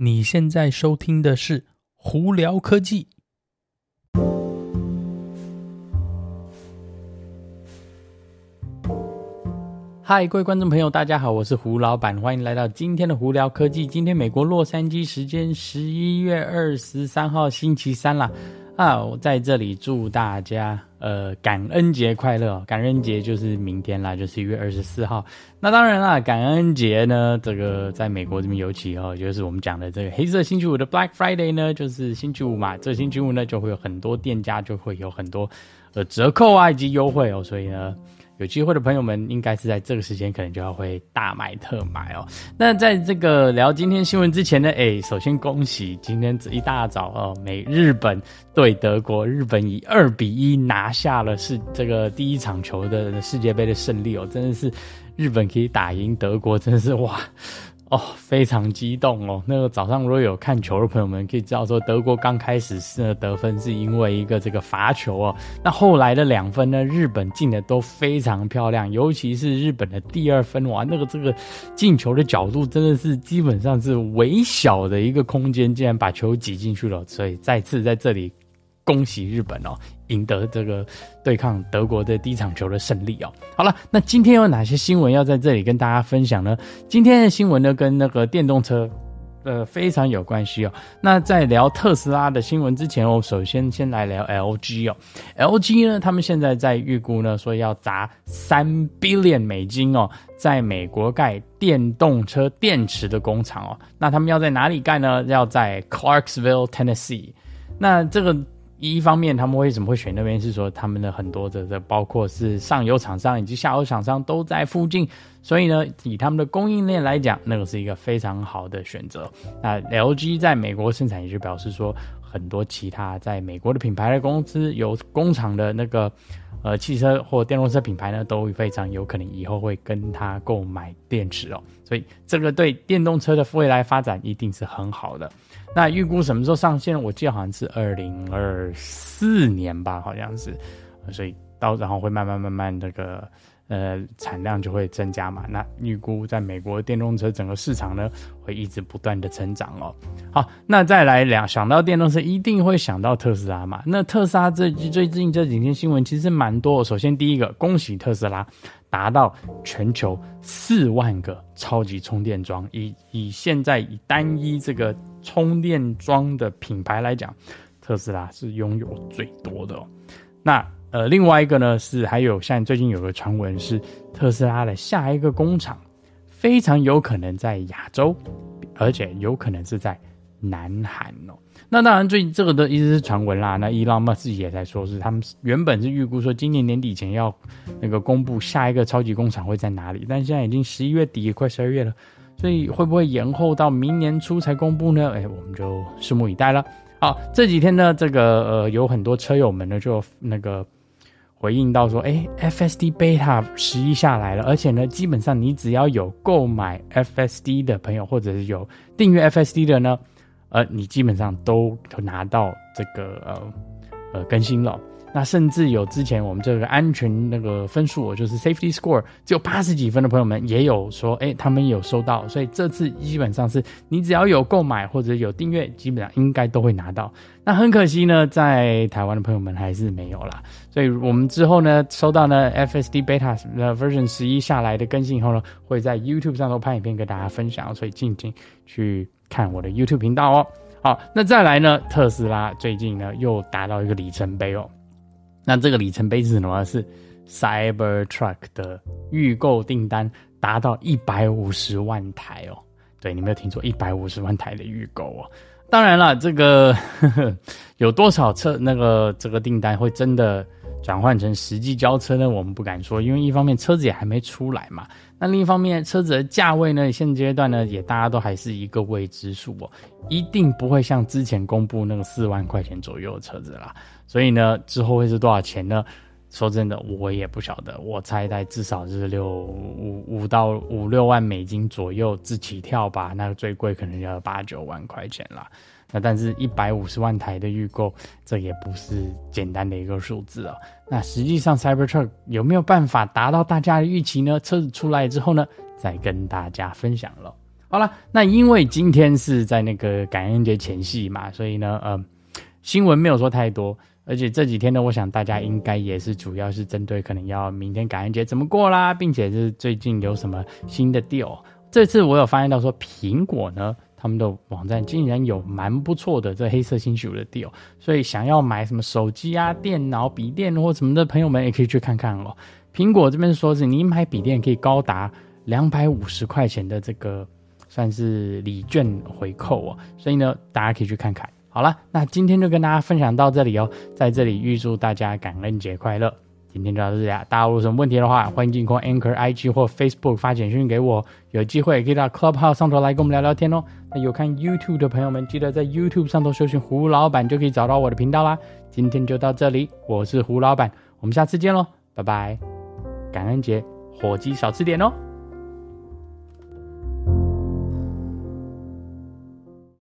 你现在收听的是《胡聊科技》。嗨，各位观众朋友，大家好，我是胡老板，欢迎来到今天的《胡聊科技》。今天美国洛杉矶时间十一月二十三号星期三啦。啊，我在这里祝大家呃感恩节快乐！感恩节就是明天啦，就是一月二十四号。那当然啦，感恩节呢，这个在美国这边尤其哦，就是我们讲的这个黑色星期五的 Black Friday 呢，就是星期五嘛，这星期五呢就会有很多店家就会有很多呃折扣啊以及优惠哦，所以呢。有机会的朋友们，应该是在这个时间可能就要会大买特买哦。那在这个聊今天新闻之前呢，哎，首先恭喜今天这一大早哦，美日本对德国，日本以二比一拿下了世这个第一场球的世界杯的胜利哦，真的是日本可以打赢德国，真的是哇。哦，非常激动哦！那个早上如果有看球的朋友们，可以知道说德国刚开始是得分是因为一个这个罚球哦。那后来的两分呢，日本进的都非常漂亮，尤其是日本的第二分哇，那个这个进球的角度真的是基本上是微小的一个空间，竟然把球挤进去了。所以再次在这里恭喜日本哦！赢得这个对抗德国的第一场球的胜利哦。好了，那今天有哪些新闻要在这里跟大家分享呢？今天的新闻呢，跟那个电动车呃非常有关系哦。那在聊特斯拉的新闻之前，我首先先来聊 LG 哦。LG 呢，他们现在在预估呢，说要砸三 billion 美金哦，在美国盖电动车电池的工厂哦。那他们要在哪里盖呢？要在 Clarksville, Tennessee。那这个。一方面，他们为什么会选那边？是说他们的很多的这包括是上游厂商以及下游厂商都在附近，所以呢，以他们的供应链来讲，那个是一个非常好的选择。那 LG 在美国生产，也就表示说，很多其他在美国的品牌的公司有工厂的那个呃汽车或电动车品牌呢，都非常有可能以后会跟他购买电池哦。所以这个对电动车的未来发展一定是很好的。那预估什么时候上线？我记得好像是二零二四年吧，好像是，所以到然后会慢慢慢慢那个呃产量就会增加嘛。那预估在美国电动车整个市场呢，会一直不断的成长哦。好，那再来两想到电动车，一定会想到特斯拉嘛。那特斯拉这最近这几天新闻其实蛮多。首先第一个，恭喜特斯拉。达到全球四万个超级充电桩，以以现在以单一这个充电桩的品牌来讲，特斯拉是拥有最多的。那呃，另外一个呢是还有像最近有个传闻是特斯拉的下一个工厂非常有可能在亚洲，而且有可能是在南韩哦。那当然，最这个的一直是传闻啦。那伊朗马自己也在说，是他们原本是预估说今年年底前要那个公布下一个超级工厂会在哪里，但现在已经十一月底，快十二月了，所以会不会延后到明年初才公布呢？哎，我们就拭目以待了。好，这几天呢，这个呃有很多车友们呢就那个回应到说，哎，FSD Beta 十一下来了，而且呢，基本上你只要有购买 FSD 的朋友，或者是有订阅 FSD 的呢。呃，你基本上都拿到这个呃呃更新了。那甚至有之前我们这个安全那个分数，我就是 safety score 只有八十几分的朋友们也有说，哎，他们有收到。所以这次基本上是你只要有购买或者有订阅，基本上应该都会拿到。那很可惜呢，在台湾的朋友们还是没有啦。所以我们之后呢，收到呢 FSD Beta 的 version 十一下来的更新以后呢，会在 YouTube 上头拍影片跟大家分享，所以敬请去。看我的 YouTube 频道哦。好，那再来呢？特斯拉最近呢又达到一个里程碑哦。那这个里程碑是什么？是 Cybertruck 的预购订单达到一百五十万台哦。对，你没有听错，一百五十万台的预购哦。当然了，这个呵呵 有多少车那个这个订单会真的转换成实际交车呢？我们不敢说，因为一方面车子也还没出来嘛。那另一方面，车子的价位呢，现阶段呢，也大家都还是一个未知数哦，一定不会像之前公布那个四万块钱左右的车子啦。所以呢，之后会是多少钱呢？说真的，我也不晓得。我猜在至少是六五五到五六万美金左右自起跳吧。那个最贵可能要八九万块钱啦。那但是，一百五十万台的预购，这也不是简单的一个数字哦。那实际上，Cybertruck 有没有办法达到大家的预期呢？车子出来之后呢，再跟大家分享了。好了，那因为今天是在那个感恩节前夕嘛，所以呢，呃，新闻没有说太多，而且这几天呢，我想大家应该也是主要是针对可能要明天感恩节怎么过啦，并且是最近有什么新的 deal。这次我有发现到说，苹果呢，他们的网站竟然有蛮不错的这黑色星期五的 deal，所以想要买什么手机啊、电脑、笔电或什么的朋友们也可以去看看哦。苹果这边说是你买笔电可以高达两百五十块钱的这个算是礼券回扣哦，所以呢，大家可以去看看。好了，那今天就跟大家分享到这里哦，在这里预祝大家感恩节快乐。今天就到这里啊！大家有什么问题的话，欢迎进攻 Anchor IG 或 Facebook 发简讯给我。有机会可以到 Clubhouse 上头来跟我们聊聊天哦。那有看 YouTube 的朋友们，记得在 YouTube 上头搜寻胡老板，就可以找到我的频道啦。今天就到这里，我是胡老板，我们下次见喽，拜拜！感恩节火鸡少吃点哦。